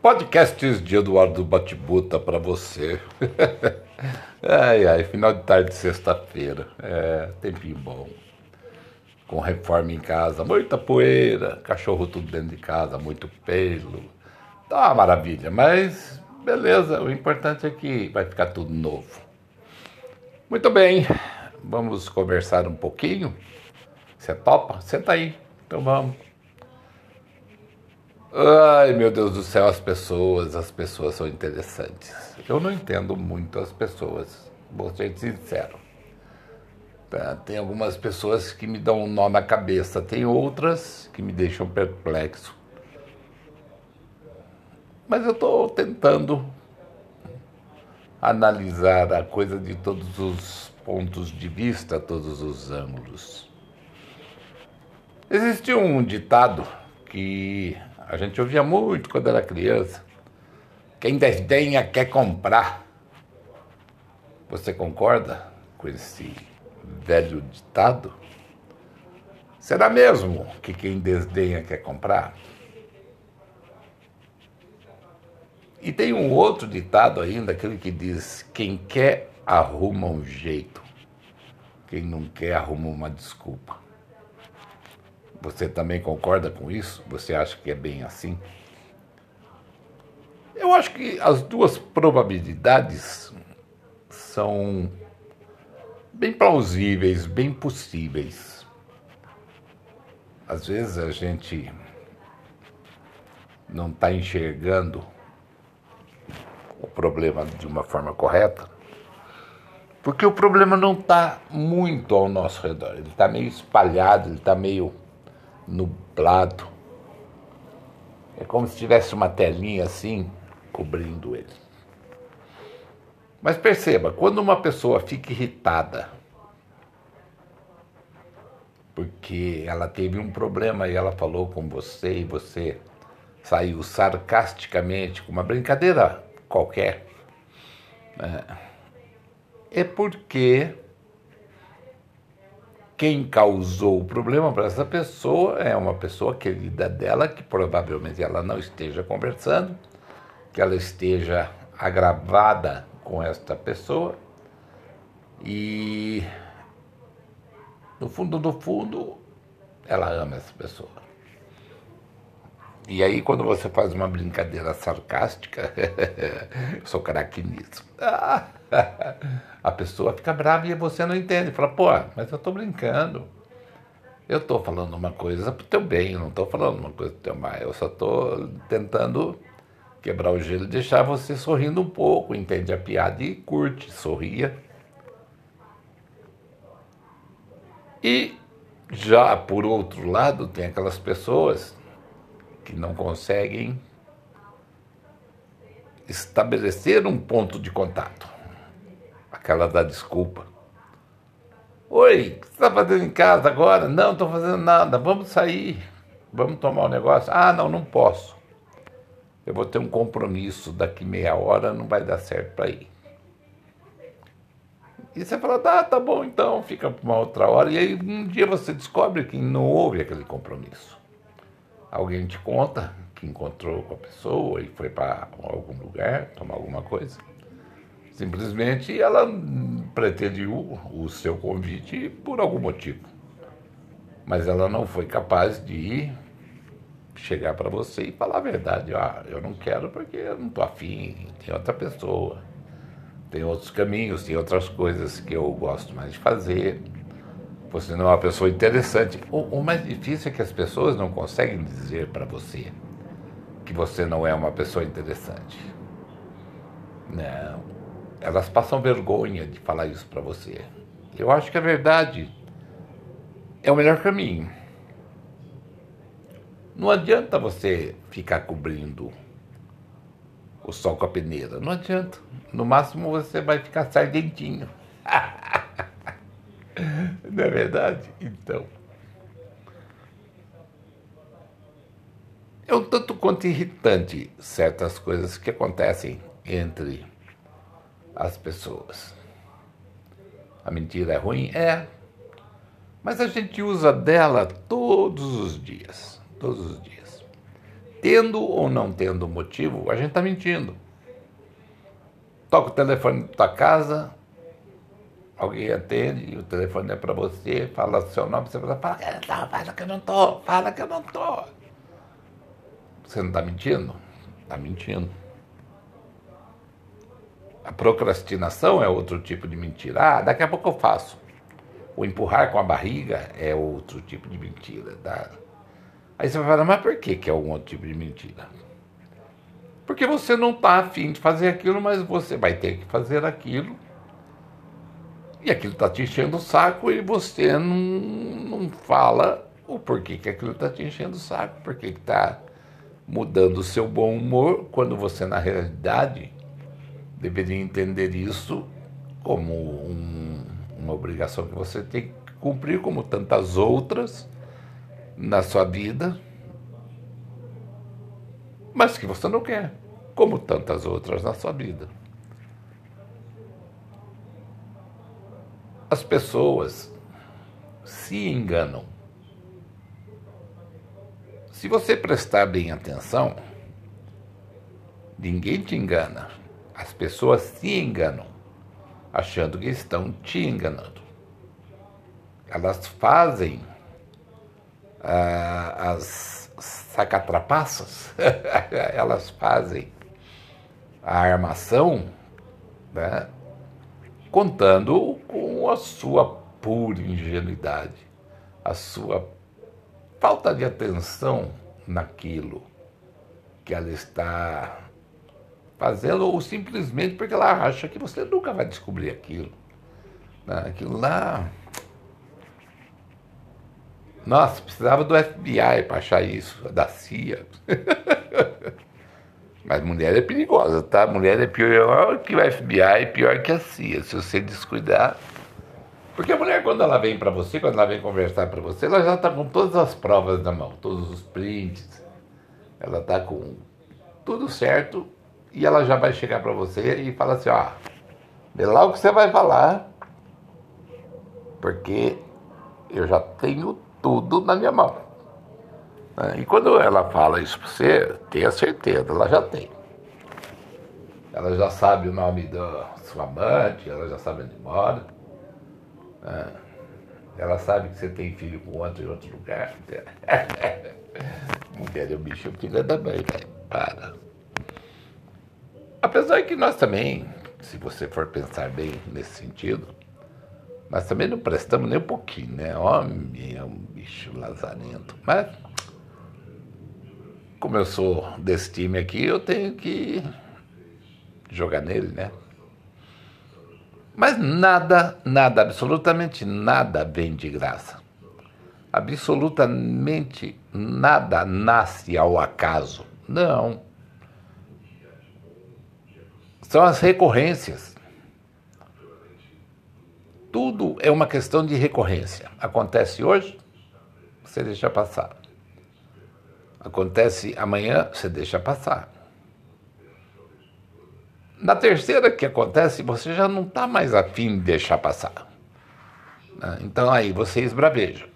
Podcasts de Eduardo Batibuta para você. ai, ai, final de tarde de sexta-feira. É, tempinho bom. Com reforma em casa, muita poeira, cachorro tudo dentro de casa, muito pelo. Tá uma maravilha, mas beleza, o importante é que vai ficar tudo novo. Muito bem, vamos conversar um pouquinho. Você topa? Senta aí, então vamos. Ai, meu Deus do céu, as pessoas, as pessoas são interessantes. Eu não entendo muito as pessoas, vou ser sincero. Tá, tem algumas pessoas que me dão um nó na cabeça, tem outras que me deixam perplexo. Mas eu estou tentando analisar a coisa de todos os pontos de vista, todos os ângulos. Existe um ditado que a gente ouvia muito quando era criança. Quem desdenha quer comprar. Você concorda com esse velho ditado? Será mesmo que quem desdenha quer comprar? E tem um outro ditado ainda, aquele que diz: quem quer arruma um jeito, quem não quer arruma uma desculpa. Você também concorda com isso? Você acha que é bem assim? Eu acho que as duas probabilidades são bem plausíveis, bem possíveis. Às vezes a gente não está enxergando o problema de uma forma correta, porque o problema não está muito ao nosso redor, ele está meio espalhado, ele está meio nublado. É como se tivesse uma telinha assim cobrindo ele. Mas perceba, quando uma pessoa fica irritada porque ela teve um problema e ela falou com você e você saiu sarcasticamente com uma brincadeira qualquer, é, é porque quem causou o problema para essa pessoa é uma pessoa querida dela, que provavelmente ela não esteja conversando, que ela esteja agravada com esta pessoa e no fundo do fundo ela ama essa pessoa. E aí quando você faz uma brincadeira sarcástica, eu sou craque nisso. a pessoa fica brava e você não entende. Fala, pô, mas eu estou brincando. Eu estou falando uma coisa para teu bem, não estou falando uma coisa para teu mal. Eu só estou tentando quebrar o gelo e deixar você sorrindo um pouco, entende a piada e curte, sorria. E já por outro lado, tem aquelas pessoas que não conseguem estabelecer um ponto de contato aquela da desculpa. Oi, o que você está fazendo em casa agora? Não, estou fazendo nada. Vamos sair. Vamos tomar um negócio? Ah, não, não posso. Eu vou ter um compromisso daqui meia hora, não vai dar certo para ir. E você fala, tá, tá bom então, fica para uma outra hora. E aí um dia você descobre que não houve aquele compromisso. Alguém te conta que encontrou com a pessoa e foi para algum lugar tomar alguma coisa. Simplesmente ela pretende o, o seu convite por algum motivo. Mas ela não foi capaz de chegar para você e falar a verdade. Ah, eu não quero porque eu não estou afim, tem outra pessoa, tem outros caminhos, tem outras coisas que eu gosto mais de fazer. Você não é uma pessoa interessante. O, o mais difícil é que as pessoas não conseguem dizer para você que você não é uma pessoa interessante. Não elas passam vergonha de falar isso para você. Eu acho que a verdade é o melhor caminho. Não adianta você ficar cobrindo o sol com a peneira. Não adianta. No máximo você vai ficar sardentinho. Não é verdade? Então. É um tanto quanto irritante certas coisas que acontecem entre as pessoas. A mentira é ruim? É. Mas a gente usa dela todos os dias. Todos os dias. tendo ou não tendo motivo, a gente está mentindo. Toca o telefone da tua casa, alguém atende, o telefone é para você, fala seu nome, você fala, fala, fala que eu não tô, fala que eu não tô. Você não está mentindo? Está mentindo. A procrastinação é outro tipo de mentira. Ah, daqui a pouco eu faço. O empurrar com a barriga é outro tipo de mentira. Tá? Aí você vai falar, mas por que, que é algum outro tipo de mentira? Porque você não está afim de fazer aquilo, mas você vai ter que fazer aquilo. E aquilo está te enchendo o saco e você não, não fala o porquê que aquilo está te enchendo o saco, porque está mudando o seu bom humor, quando você, na realidade, deveria entender isso como um, uma obrigação que você tem que cumprir, como tantas outras na sua vida, mas que você não quer, como tantas outras na sua vida. As pessoas se enganam. Se você prestar bem atenção, ninguém te engana. As pessoas se enganam, achando que estão te enganando. Elas fazem ah, as sacatrapaças, elas fazem a armação, né, contando com a sua pura ingenuidade, a sua falta de atenção naquilo que ela está fazendo ou simplesmente porque ela acha que você nunca vai descobrir aquilo. Né? Aquilo lá. Nossa, precisava do FBI para achar isso, da CIA. Mas mulher é perigosa, tá? Mulher é pior que o FBI, pior que a CIA. Se você descuidar. Porque a mulher, quando ela vem para você, quando ela vem conversar para você, ela já está com todas as provas na mão, todos os prints. Ela está com tudo certo e ela já vai chegar para você e fala assim, ó, vê lá o que você vai falar, porque eu já tenho tudo na minha mão. Né? E quando ela fala isso para você, tenha certeza, ela já tem. Ela já sabe o nome da sua amante, ela já sabe onde mora. Né? Ela sabe que você tem filho com outro em outro lugar. Mulher é o bicho filha da mãe, velho. Para. Apesar que nós também, se você for pensar bem nesse sentido, nós também não prestamos nem um pouquinho, né? Homem é um bicho lazarento. Mas, como eu sou desse time aqui, eu tenho que jogar nele, né? Mas nada, nada, absolutamente nada vem de graça. Absolutamente nada nasce ao acaso. Não são as recorrências. Tudo é uma questão de recorrência. Acontece hoje, você deixa passar. Acontece amanhã, você deixa passar. Na terceira que acontece, você já não está mais afim de deixar passar. Né? Então aí você esbraveja.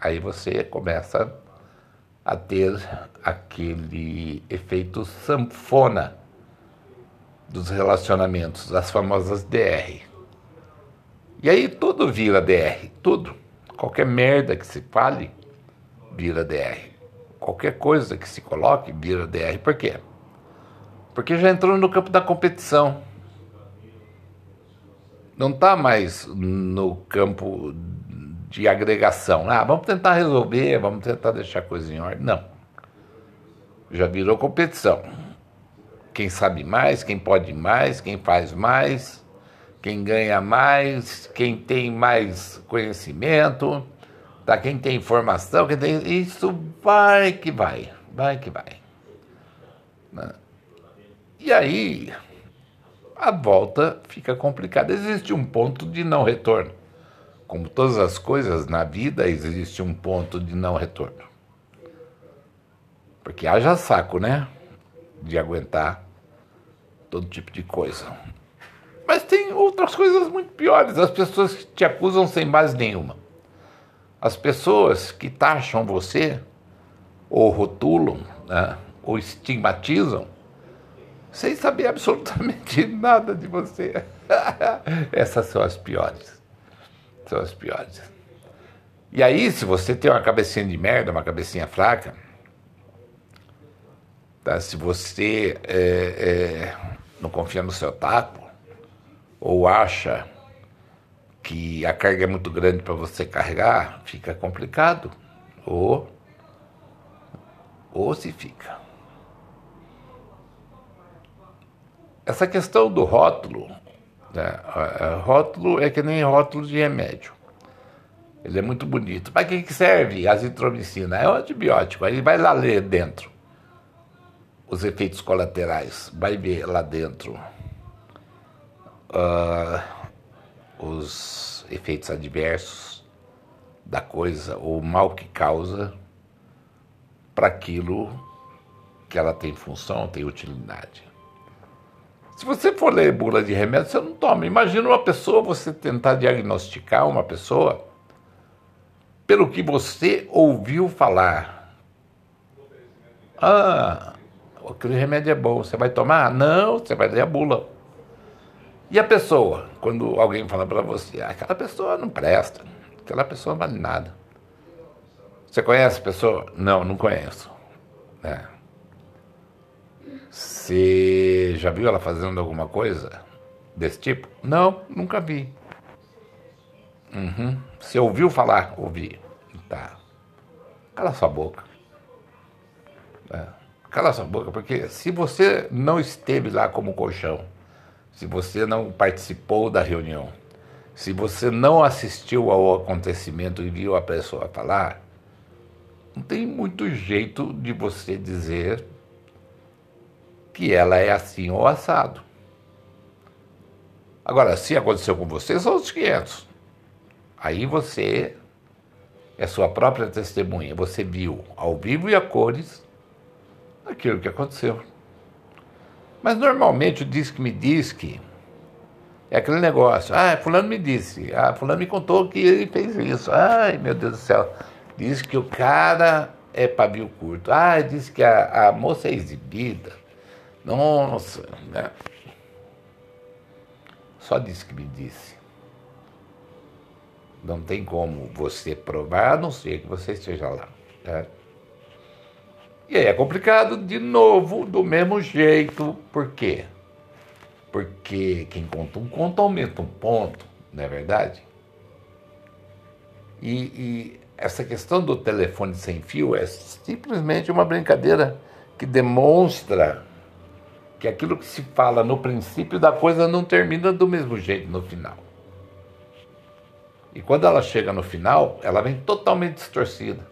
Aí você começa a ter aquele efeito sanfona dos relacionamentos, as famosas DR. E aí tudo vira DR, tudo. Qualquer merda que se fale, vira DR. Qualquer coisa que se coloque, vira DR. Por quê? Porque já entrou no campo da competição. Não está mais no campo de agregação. Ah, vamos tentar resolver, vamos tentar deixar a coisa em ordem. Não. Já virou competição quem sabe mais, quem pode mais, quem faz mais, quem ganha mais, quem tem mais conhecimento, tá? quem tem informação, quem tem. Isso vai que vai, vai que vai. Né? E aí a volta fica complicada. Existe um ponto de não retorno. Como todas as coisas na vida, existe um ponto de não retorno. Porque haja saco, né? De aguentar todo tipo de coisa. Mas tem outras coisas muito piores. As pessoas que te acusam sem base nenhuma. As pessoas que taxam você ou rotulam né? ou estigmatizam, sem saber absolutamente nada de você. Essas são as piores. São as piores. E aí, se você tem uma cabecinha de merda, uma cabecinha fraca, tá? se você é, é, não confia no seu taco, ou acha que a carga é muito grande para você carregar, fica complicado. Ou, ou se fica. Essa questão do rótulo, né? rótulo é que nem rótulo de remédio. Ele é muito bonito. Para que, serve azitromicina? É um antibiótico. Aí vai lá ler dentro os efeitos colaterais. Vai ver lá dentro uh, os efeitos adversos da coisa, o mal que causa para aquilo que ela tem função, tem utilidade. Se você for ler bula de remédio, você não toma. Imagina uma pessoa, você tentar diagnosticar uma pessoa pelo que você ouviu falar. Ah, aquele remédio é bom, você vai tomar? Não, você vai ler a bula. E a pessoa, quando alguém fala para você, ah, aquela pessoa não presta, aquela pessoa não vale nada. Você conhece a pessoa? Não, não conheço. É. Você já viu ela fazendo alguma coisa desse tipo? Não, nunca vi. Uhum. Você ouviu falar? Ouvi. Tá. Cala sua boca. É. Cala sua boca, porque se você não esteve lá como colchão, se você não participou da reunião, se você não assistiu ao acontecimento e viu a pessoa falar, não tem muito jeito de você dizer que ela é assim ou assado. Agora, se aconteceu com você, são os 500. Aí você é sua própria testemunha. Você viu ao vivo e a cores aquilo que aconteceu. Mas normalmente o diz que me diz que é aquele negócio. Ah, fulano me disse. Ah, fulano me contou que ele fez isso. Ai, meu Deus do céu. Diz que o cara é pavio curto. Ah, diz que a, a moça é exibida. Nossa, né? Só disse que me disse. Não tem como você provar, a não ser que você esteja lá. Né? E aí é complicado de novo, do mesmo jeito. Por quê? Porque quem conta um conto aumenta um ponto, não é verdade? E, e essa questão do telefone sem fio é simplesmente uma brincadeira que demonstra que aquilo que se fala no princípio da coisa não termina do mesmo jeito no final. E quando ela chega no final, ela vem totalmente distorcida,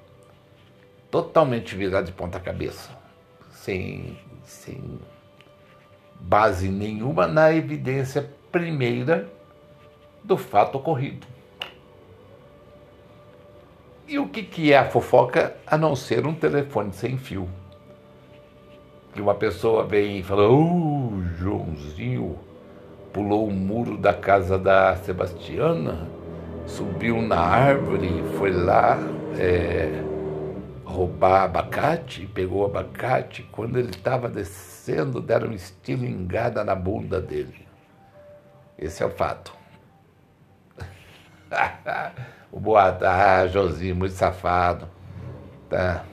totalmente virada de ponta cabeça, sem, sem base nenhuma na evidência primeira do fato ocorrido. E o que, que é a fofoca a não ser um telefone sem fio? que uma pessoa vem e fala, oh, Joãozinho pulou o muro da casa da Sebastiana, subiu na árvore, foi lá é, roubar abacate, pegou o abacate. Quando ele estava descendo, deram uma estilingada na bunda dele. Esse é o fato. o boato, ah, Joãozinho, muito safado. Tá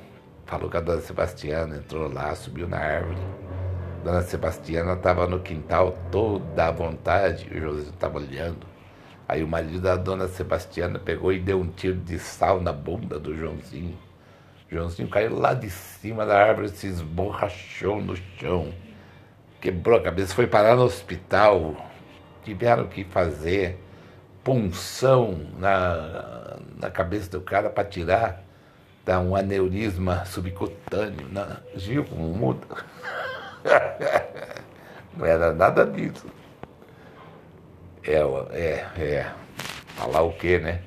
falou que a dona Sebastiana entrou lá, subiu na árvore. Dona Sebastiana estava no quintal toda à vontade, o José estava olhando. Aí o marido da dona Sebastiana pegou e deu um tiro de sal na bunda do Joãozinho. Joãozinho caiu lá de cima da árvore, se esborrachou no chão, quebrou a cabeça, foi parar no hospital. Tiveram que fazer punção na, na cabeça do cara para tirar dá um aneurisma subcutâneo. Gil, como muda? Não era nada disso. É, é, é. Falar o quê, né?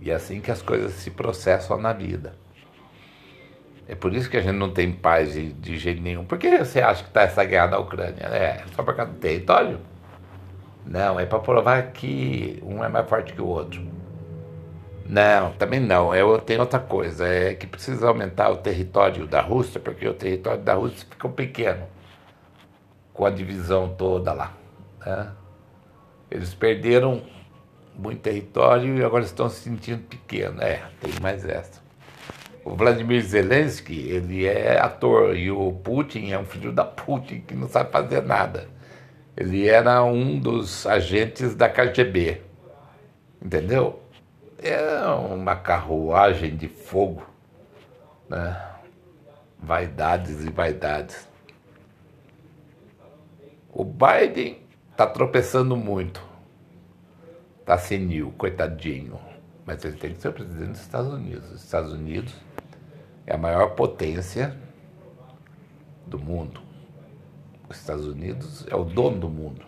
E é assim que as coisas se processam na vida. É por isso que a gente não tem paz de, de jeito nenhum. Por que você acha que está essa guerra na Ucrânia? É só por causa do território? Não, é para provar que um é mais forte que o outro. Não, também não. Eu tenho outra coisa. É que precisa aumentar o território da Rússia, porque o território da Rússia ficou pequeno com a divisão toda lá. Né? Eles perderam muito território e agora estão se sentindo pequeno. É, tem mais essa. O Vladimir Zelensky, ele é ator e o Putin é um filho da Putin que não sabe fazer nada. Ele era um dos agentes da KGB. Entendeu? É uma carruagem de fogo, né? Vaidades e vaidades. O Biden está tropeçando muito. Está senil, coitadinho. Mas ele tem que ser o presidente dos Estados Unidos. Os Estados Unidos é a maior potência do mundo. Os Estados Unidos é o dono do mundo.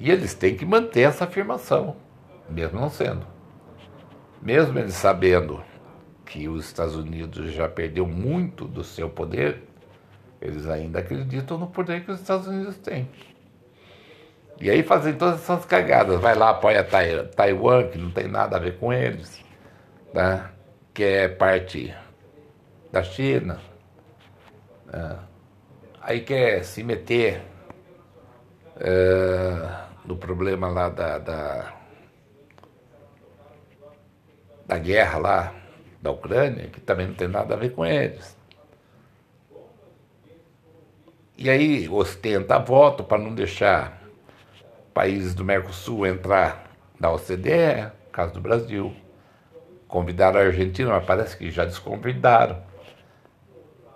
E eles têm que manter essa afirmação, mesmo não sendo. Mesmo eles sabendo que os Estados Unidos já perdeu muito do seu poder, eles ainda acreditam no poder que os Estados Unidos têm. E aí fazem todas essas cagadas. Vai lá, apoia Taiwan, que não tem nada a ver com eles, né? que é parte da China. Né? Aí quer se meter é, no problema lá da, da, da guerra lá da Ucrânia, que também não tem nada a ver com eles. E aí ostenta voto para não deixar países do Mercosul entrar na OCDE, caso do Brasil. Convidaram a Argentina, mas parece que já desconvidaram.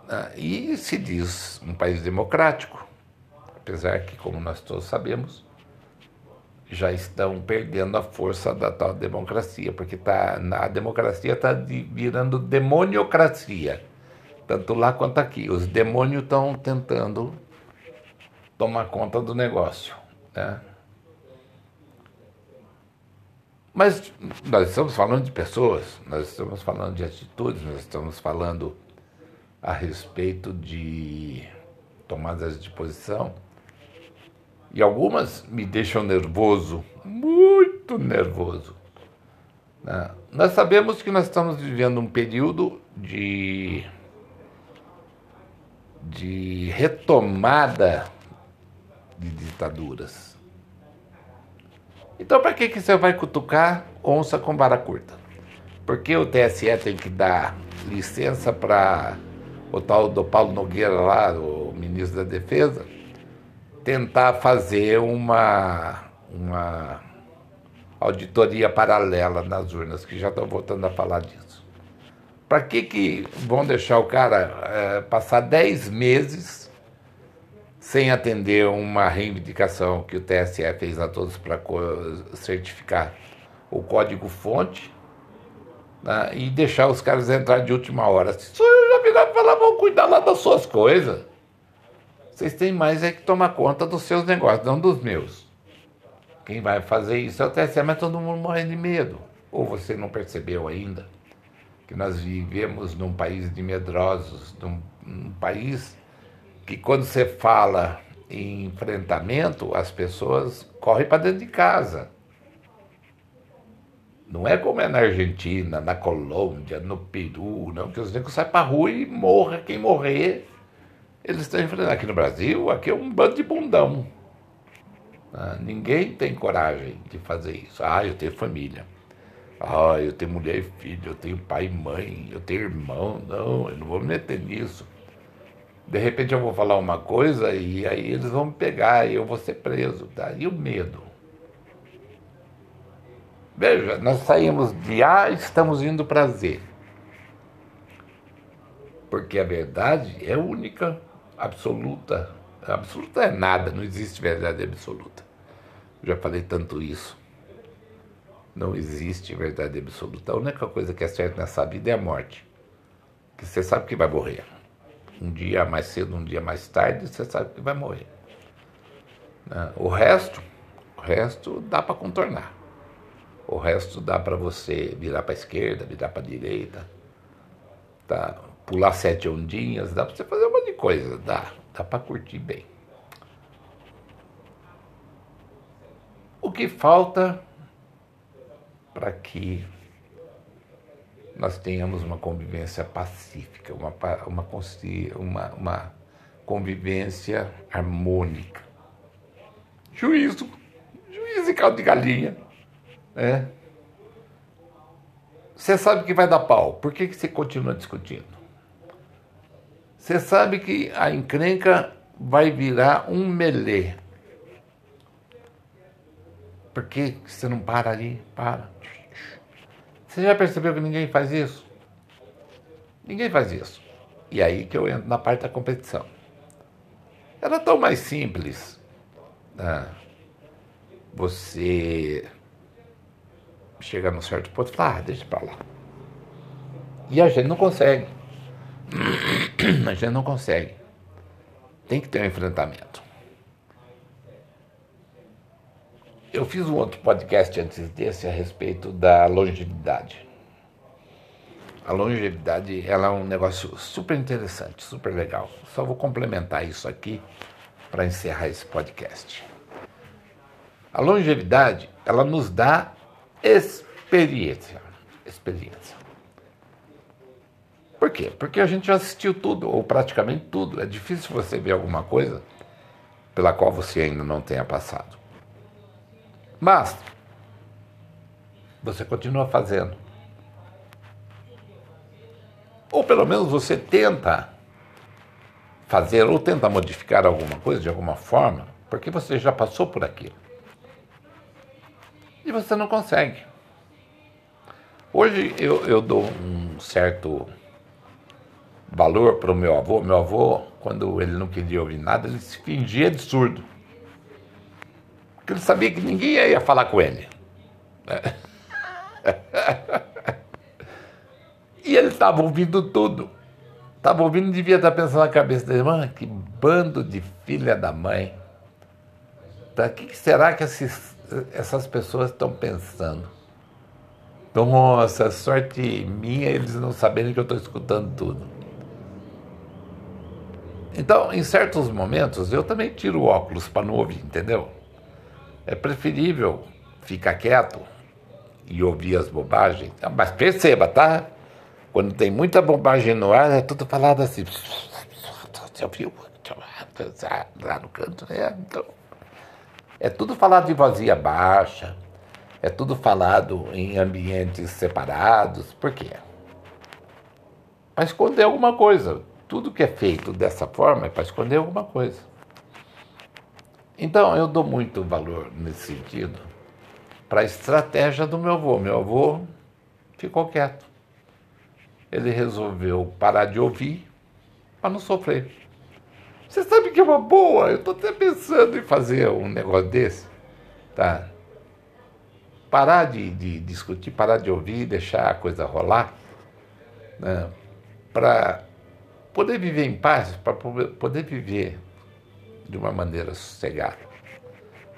Ah, e se diz um país democrático, apesar que, como nós todos sabemos, já estão perdendo a força da tal democracia, porque tá, a democracia está virando demoniocracia tanto lá quanto aqui. Os demônios estão tentando tomar conta do negócio. Né? Mas nós estamos falando de pessoas, nós estamos falando de atitudes, nós estamos falando a respeito de tomadas de posição. E algumas me deixam nervoso, muito nervoso. Né? Nós sabemos que nós estamos vivendo um período de de retomada de ditaduras. Então, para que, que você vai cutucar onça com vara curta? Porque o TSE tem que dar licença para o tal do Paulo Nogueira lá, o ministro da Defesa, tentar fazer uma, uma auditoria paralela nas urnas, que já estão voltando a falar disso. Para que, que vão deixar o cara é, passar 10 meses sem atender uma reivindicação que o TSE fez a todos para certificar o código-fonte né, e deixar os caras entrar de última hora? Se já virar e falar, vão cuidar lá das suas coisas. Vocês têm mais é que tomar conta dos seus negócios, não dos meus. Quem vai fazer isso é o TSE, mas todo mundo morre de medo. Ou você não percebeu ainda? que nós vivemos num país de medrosos, num, num país que quando você fala em enfrentamento, as pessoas correm para dentro de casa. Não é como é na Argentina, na Colômbia, no Peru, não, que os negros saem para rua e morra quem morrer. Eles estão enfrentando aqui no Brasil, aqui é um bando de bundão. Ah, ninguém tem coragem de fazer isso. Ah, eu tenho família. Ah, eu tenho mulher e filho, eu tenho pai e mãe, eu tenho irmão. Não, eu não vou me meter nisso. De repente eu vou falar uma coisa e aí eles vão me pegar e eu vou ser preso. Tá? E o medo? Veja, nós saímos de A e estamos indo para Z. Porque a verdade é única, absoluta. Absoluta é nada, não existe verdade absoluta. já falei tanto isso. Não existe verdade absoluta. A única coisa que é certa nessa vida é a morte. Que você sabe que vai morrer. Um dia mais cedo, um dia mais tarde, você sabe que vai morrer. Né? O resto, o resto dá para contornar. O resto dá para você virar para a esquerda, virar para a direita, tá? pular sete ondinhas, dá para você fazer um monte de coisa, dá, dá para curtir bem. O que falta para que nós tenhamos uma convivência pacífica, uma, uma, uma, uma convivência harmônica. Juízo, juízo e caldo de galinha. Né? Você sabe que vai dar pau, por que, que você continua discutindo? Você sabe que a encrenca vai virar um melê. Por que você não para ali? Para. Você já percebeu que ninguém faz isso? Ninguém faz isso. E aí que eu entro na parte da competição. Era tão mais simples. Né? Você chega num certo ponto e fala, ah, deixa pra lá. E a gente não consegue. A gente não consegue. Tem que ter um enfrentamento. Eu fiz um outro podcast antes desse a respeito da longevidade. A longevidade ela é um negócio super interessante, super legal. Só vou complementar isso aqui para encerrar esse podcast. A longevidade ela nos dá experiência, experiência. Por quê? Porque a gente já assistiu tudo ou praticamente tudo. É difícil você ver alguma coisa pela qual você ainda não tenha passado. Mas você continua fazendo. Ou pelo menos você tenta fazer ou tenta modificar alguma coisa de alguma forma, porque você já passou por aquilo. E você não consegue. Hoje eu, eu dou um certo valor para o meu avô. Meu avô, quando ele não queria ouvir nada, ele se fingia de surdo. Porque ele sabia que ninguém ia falar com ele. e ele estava ouvindo tudo. Estava ouvindo e devia estar pensando na cabeça dele, mano, que bando de filha da mãe. Para que será que esses, essas pessoas estão pensando? Nossa, sorte minha eles não saberem que eu estou escutando tudo. Então, em certos momentos, eu também tiro o óculos para não ouvir, entendeu? É preferível ficar quieto e ouvir as bobagens. Mas perceba, tá? Quando tem muita bobagem no ar, é tudo falado assim. Você ouviu? Lá no canto, né? Então, é tudo falado de vazia baixa. É tudo falado em ambientes separados. Por quê? Para esconder alguma coisa. Tudo que é feito dessa forma é para esconder alguma coisa. Então, eu dou muito valor nesse sentido para a estratégia do meu avô. Meu avô ficou quieto. Ele resolveu parar de ouvir para não sofrer. Você sabe que é uma boa? Eu estou até pensando em fazer um negócio desse. Tá? Parar de, de discutir, parar de ouvir, deixar a coisa rolar. Né? Para poder viver em paz, para poder viver de uma maneira sossegada,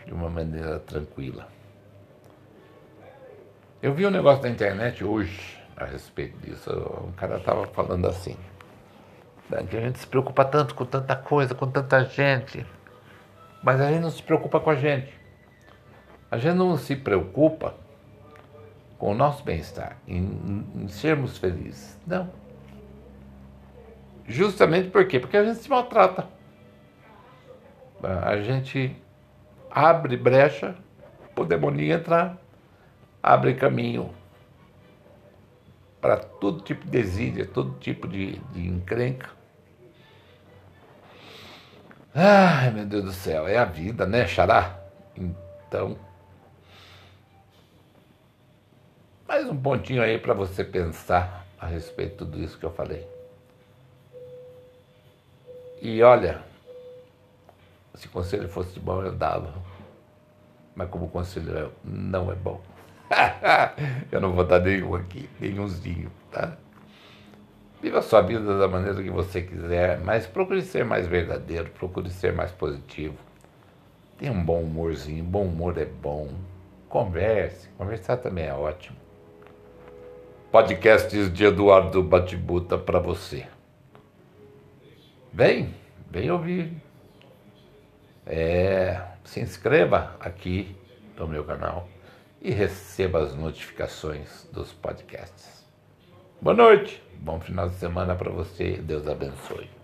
de uma maneira tranquila. Eu vi um negócio na internet hoje a respeito disso. Um cara estava falando assim, que a gente se preocupa tanto com tanta coisa, com tanta gente, mas a gente não se preocupa com a gente. A gente não se preocupa com o nosso bem-estar, em, em sermos felizes. Não. Justamente por quê? Porque a gente se maltrata a gente abre brecha para o demoninho entrar, abre caminho para todo tipo de exília, todo tipo de, de encrenca. Ai, meu Deus do céu, é a vida, né, Xará? Então, mais um pontinho aí para você pensar a respeito de tudo isso que eu falei. E olha, se o conselho fosse bom, eu dava. Mas como o conselho não é bom, eu não vou dar nenhum aqui, nenhumzinho, tá? Viva a sua vida da maneira que você quiser, mas procure ser mais verdadeiro, procure ser mais positivo. Tenha um bom humorzinho, bom humor é bom. Converse, conversar também é ótimo. Podcasts de Eduardo Batibuta para você. Vem, vem ouvir é, se inscreva aqui no meu canal e receba as notificações dos podcasts. Boa noite, bom final de semana para você, Deus abençoe.